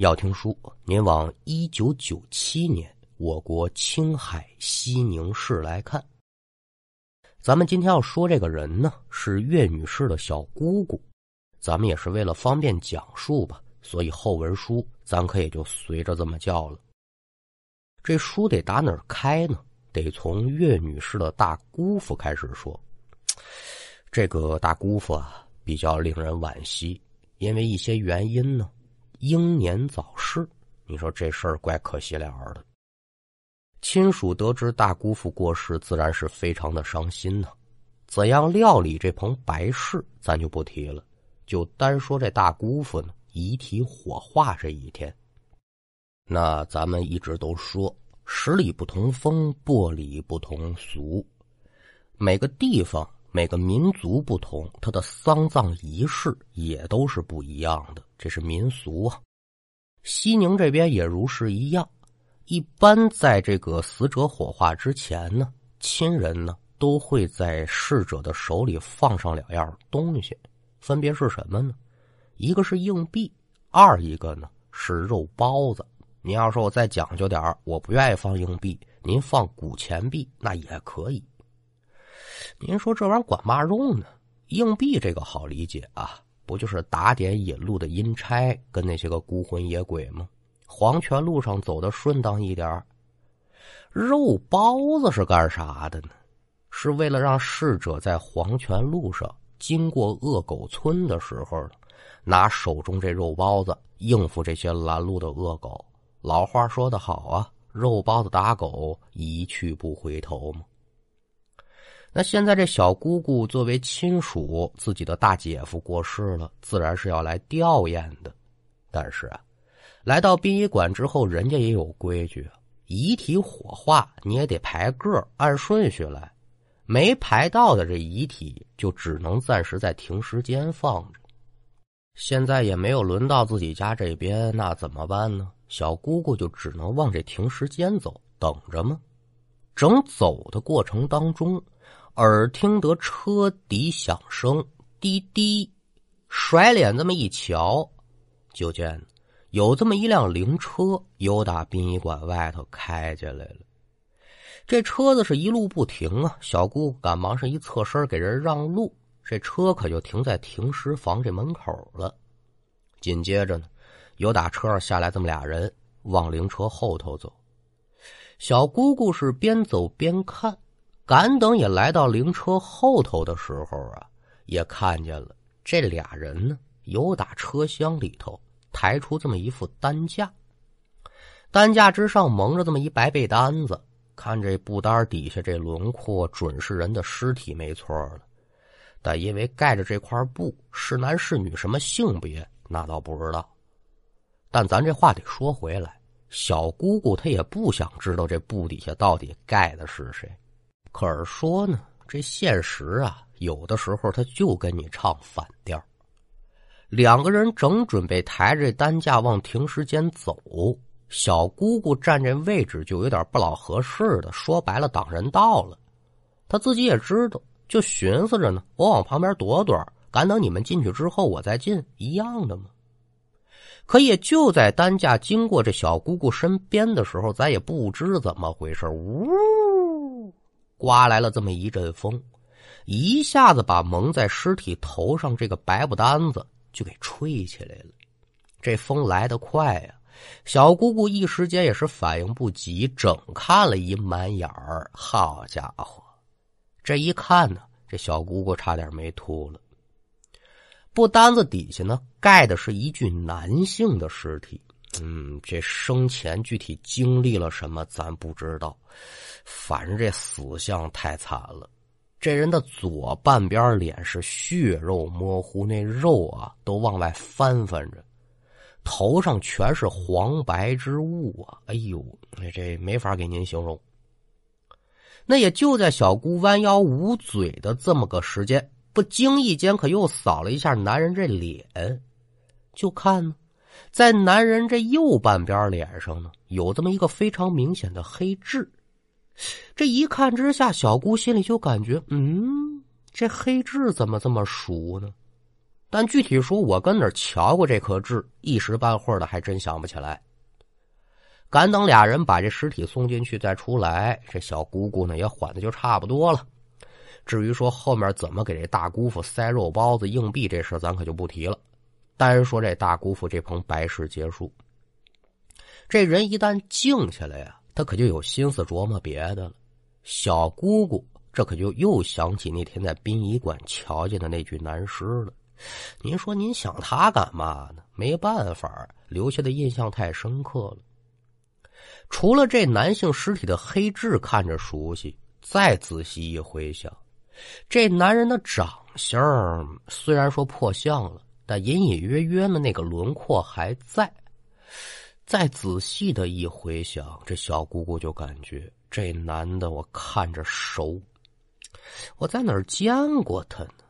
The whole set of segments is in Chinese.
要听书，您往一九九七年我国青海西宁市来看。咱们今天要说这个人呢，是岳女士的小姑姑。咱们也是为了方便讲述吧，所以后文书咱可也就随着这么叫了。这书得打哪儿开呢？得从岳女士的大姑父开始说。这个大姑父啊，比较令人惋惜，因为一些原因呢。英年早逝，你说这事儿怪可惜了的。亲属得知大姑父过世，自然是非常的伤心呢。怎样料理这棚白事，咱就不提了，就单说这大姑父呢，遗体火化这一天。那咱们一直都说，十里不同风，百里不同俗，每个地方。每个民族不同，他的丧葬仪式也都是不一样的，这是民俗啊。西宁这边也如是一样。一般在这个死者火化之前呢，亲人呢都会在逝者的手里放上两样东西，分别是什么呢？一个是硬币，二一个呢是肉包子。你要说我再讲究点我不愿意放硬币，您放古钱币那也可以。您说这玩意儿管嘛用呢？硬币这个好理解啊，不就是打点引路的阴差跟那些个孤魂野鬼吗？黄泉路上走的顺当一点肉包子是干啥的呢？是为了让逝者在黄泉路上经过恶狗村的时候，拿手中这肉包子应付这些拦路的恶狗。老话说得好啊，肉包子打狗，一去不回头嘛。那现在这小姑姑作为亲属，自己的大姐夫过世了，自然是要来吊唁的。但是啊，来到殡仪馆之后，人家也有规矩，遗体火化你也得排个按顺序来，没排到的这遗体就只能暂时在停尸间放着。现在也没有轮到自己家这边，那怎么办呢？小姑姑就只能往这停尸间走，等着吗？整走的过程当中。耳听得车底响声，滴滴，甩脸这么一瞧，就见有这么一辆灵车由打殡仪馆外头开进来了。这车子是一路不停啊，小姑赶忙是一侧身给人让路，这车可就停在停尸房这门口了。紧接着呢，有打车上下来这么俩人往灵车后头走，小姑姑是边走边看。赶等也来到灵车后头的时候啊，也看见了这俩人呢，由打车厢里头抬出这么一副担架，担架之上蒙着这么一白被单子，看这布单底下这轮廓准是人的尸体没错了，但因为盖着这块布是男是女什么性别那倒不知道，但咱这话得说回来，小姑姑她也不想知道这布底下到底盖的是谁。可是说呢，这现实啊，有的时候他就跟你唱反调。两个人正准备抬着担架往停尸间走，小姑姑站这位置就有点不老合适的，说白了挡人道了。他自己也知道，就寻思着呢，我往旁边躲躲，赶等你们进去之后我再进，一样的嘛。可也就在担架经过这小姑姑身边的时候，咱也不知怎么回事，呜。刮来了这么一阵风，一下子把蒙在尸体头上这个白布单子就给吹起来了。这风来得快呀，小姑姑一时间也是反应不及，整看了一满眼儿。好家伙，这一看呢，这小姑姑差点没吐了。布单子底下呢，盖的是一具男性的尸体。嗯，这生前具体经历了什么，咱不知道。反正这死相太惨了。这人的左半边脸是血肉模糊，那肉啊都往外翻翻着，头上全是黄白之物啊！哎呦，这没法给您形容。那也就在小姑弯腰捂嘴的这么个时间，不经意间可又扫了一下男人这脸，就看呢。在男人这右半边脸上呢，有这么一个非常明显的黑痣。这一看之下，小姑心里就感觉，嗯，这黑痣怎么这么熟呢？但具体说，我跟哪瞧过这颗痣，一时半会儿的还真想不起来。赶等俩人把这尸体送进去再出来，这小姑姑呢也缓的就差不多了。至于说后面怎么给这大姑父塞肉包子、硬币这事咱可就不提了。单说这大姑父这棚白事结束，这人一旦静下来呀，他可就有心思琢磨别的了。小姑姑这可就又想起那天在殡仪馆瞧见的那具男尸了。您说您想他干嘛呢？没办法，留下的印象太深刻了。除了这男性尸体的黑痣看着熟悉，再仔细一回想，这男人的长相虽然说破相了，但隐隐约约的那个轮廓还在。再仔细的一回想，这小姑姑就感觉这男的我看着熟，我在哪儿见过他呢？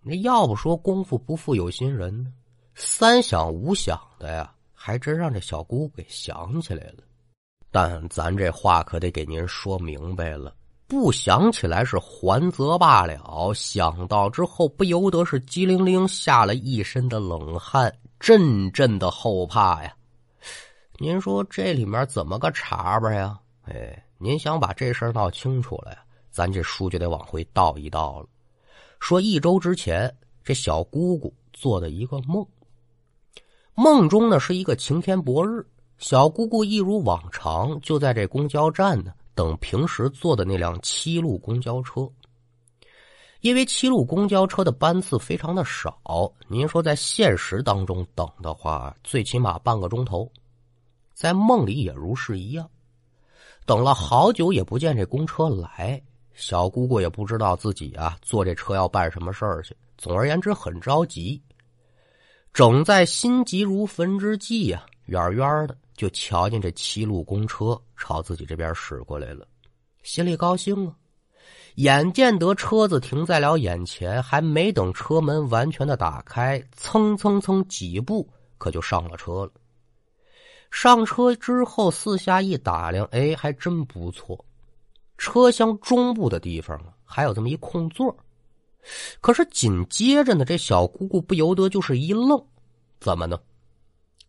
那要不说功夫不负有心人呢，三想五想的呀，还真让这小姑给想起来了。但咱这话可得给您说明白了，不想起来是还则罢了，想到之后不由得是机灵灵下了一身的冷汗，阵阵的后怕呀。您说这里面怎么个茬吧呀？哎，您想把这事儿闹清楚了呀，咱这书就得往回倒一倒了。说一周之前，这小姑姑做的一个梦。梦中呢是一个晴天薄日，小姑姑一如往常就在这公交站呢等平时坐的那辆七路公交车。因为七路公交车的班次非常的少，您说在现实当中等的话，最起码半个钟头，在梦里也如是一样，等了好久也不见这公车来。小姑姑也不知道自己啊坐这车要办什么事儿去。总而言之，很着急。正在心急如焚之际呀，远远的就瞧见这七路公车朝自己这边驶过来了，心里高兴啊。眼见得车子停在了眼前，还没等车门完全的打开，蹭蹭蹭几步，可就上了车了。上车之后，四下一打量，哎，还真不错。车厢中部的地方啊，还有这么一空座可是紧接着呢，这小姑姑不由得就是一愣，怎么呢？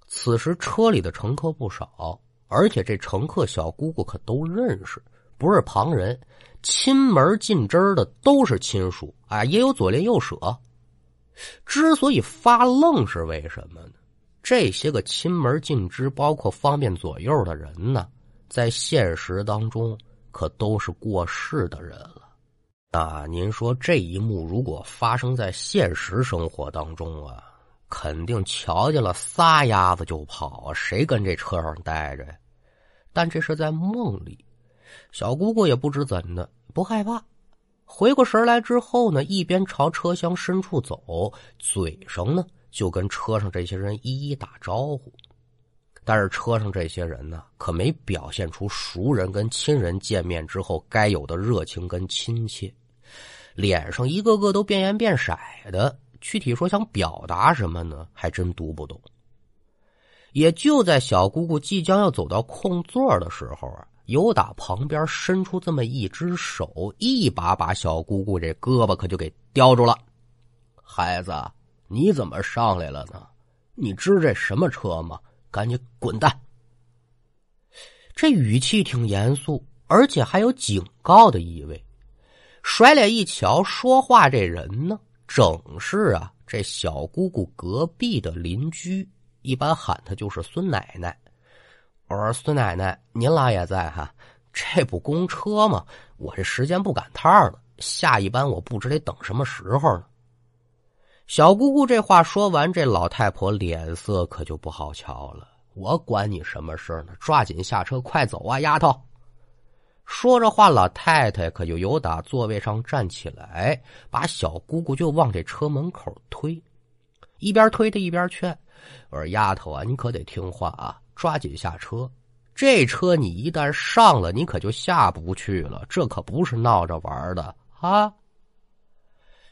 此时车里的乘客不少，而且这乘客小姑姑可都认识，不是旁人，亲门近支的都是亲属啊，也有左邻右舍。之所以发愣是为什么呢？这些个亲门近支，包括方便左右的人呢，在现实当中。可都是过世的人了，那您说这一幕如果发生在现实生活当中啊，肯定瞧见了撒丫子就跑，谁跟这车上待着呀？但这是在梦里，小姑姑也不知怎的不害怕，回过神来之后呢，一边朝车厢深处走，嘴上呢就跟车上这些人一一打招呼。但是车上这些人呢，可没表现出熟人跟亲人见面之后该有的热情跟亲切，脸上一个个都变颜变色的。具体说想表达什么呢，还真读不懂。也就在小姑姑即将要走到空座的时候啊，有打旁边伸出这么一只手，一把把小姑姑这胳膊可就给叼住了。孩子，你怎么上来了呢？你知这什么车吗？赶紧滚蛋！这语气挺严肃，而且还有警告的意味。甩脸一瞧，说话这人呢，正是啊，这小姑姑隔壁的邻居，一般喊她就是孙奶奶。我说：“孙奶奶，您老也在哈？这不公车吗？我这时间不赶趟了，下一班我不知得等什么时候呢。”小姑姑这话说完，这老太婆脸色可就不好瞧了。我管你什么事呢？抓紧下车，快走啊，丫头！说着话，老太太可就由打座位上站起来，把小姑姑就往这车门口推，一边推她一边劝：“我说丫头啊，你可得听话啊，抓紧下车。这车你一旦上了，你可就下不去了。这可不是闹着玩的啊！”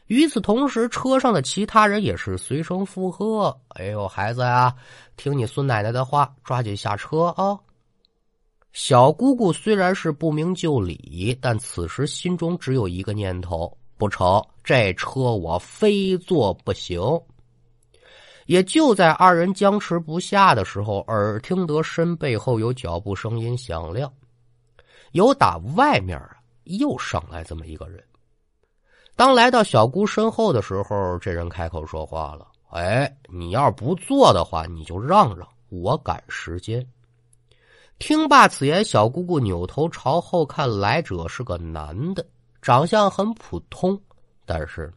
与此同时，车上的其他人也是随声附和：“哎呦，孩子呀，听你孙奶奶的话，抓紧下车啊！”小姑姑虽然是不明就里，但此时心中只有一个念头：不成，这车我非坐不行。也就在二人僵持不下的时候，耳听得身背后有脚步声音响亮，有打外面啊又上来这么一个人。当来到小姑身后的时候，这人开口说话了：“哎，你要不坐的话，你就让让，我赶时间。”听罢此言，小姑姑扭头朝后看，来者是个男的，长相很普通，但是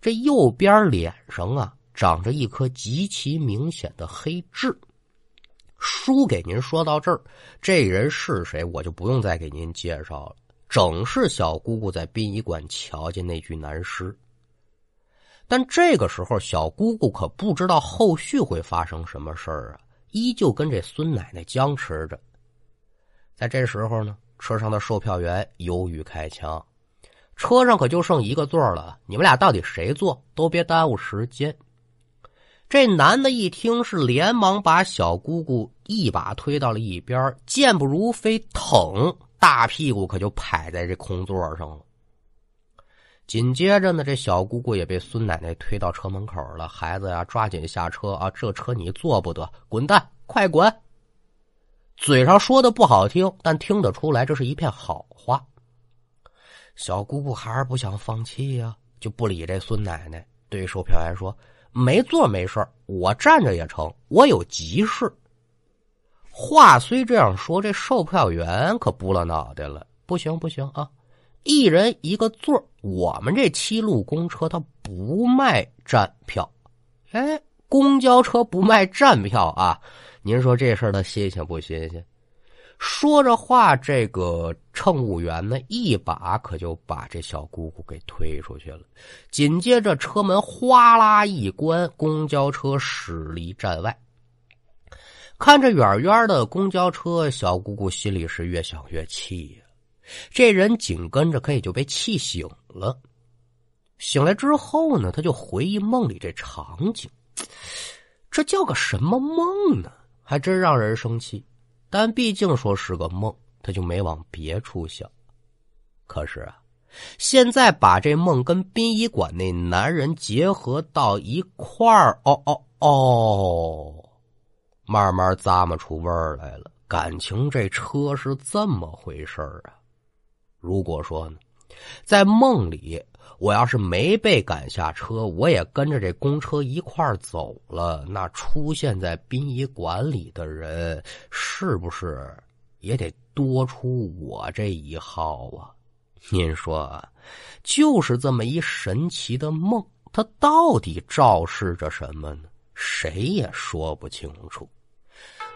这右边脸上啊。长着一颗极其明显的黑痣。书给您说到这儿，这人是谁，我就不用再给您介绍了。正是小姑姑在殡仪馆瞧见那具男尸。但这个时候，小姑姑可不知道后续会发生什么事儿啊，依旧跟这孙奶奶僵持着。在这时候呢，车上的售票员犹豫开枪，车上可就剩一个座了，你们俩到底谁坐？都别耽误时间。这男的一听是，连忙把小姑姑一把推到了一边，健步如飞，腾，大屁股可就拍在这空座上了。紧接着呢，这小姑姑也被孙奶奶推到车门口了。孩子呀，抓紧下车啊！这车你坐不得，滚蛋，快滚！嘴上说的不好听，但听得出来这是一片好话。小姑姑还是不想放弃呀，就不理这孙奶奶，对售票员说。没座没事我站着也成。我有急事。话虽这样说，这售票员可不了脑袋了。不行不行啊！一人一个座我们这七路公车它不卖站票。哎，公交车不卖站票啊？您说这事儿它新鲜不新鲜？说着话，这个乘务员呢，一把可就把这小姑姑给推出去了。紧接着，车门哗啦一关，公交车驶离站外。看着远远的公交车，小姑姑心里是越想越气呀。这人紧跟着可也就被气醒了。醒来之后呢，他就回忆梦里这场景，这叫个什么梦呢？还真让人生气。但毕竟说是个梦，他就没往别处想。可是啊，现在把这梦跟殡仪馆那男人结合到一块儿，哦哦哦，慢慢咂摸出味儿来了。感情这车是这么回事儿啊？如果说呢，在梦里。我要是没被赶下车，我也跟着这公车一块走了，那出现在殡仪馆里的人，是不是也得多出我这一号啊？您说，就是这么一神奇的梦，它到底昭示着什么呢？谁也说不清楚。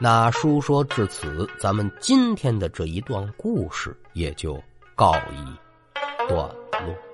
那书说至此，咱们今天的这一段故事也就告一段落。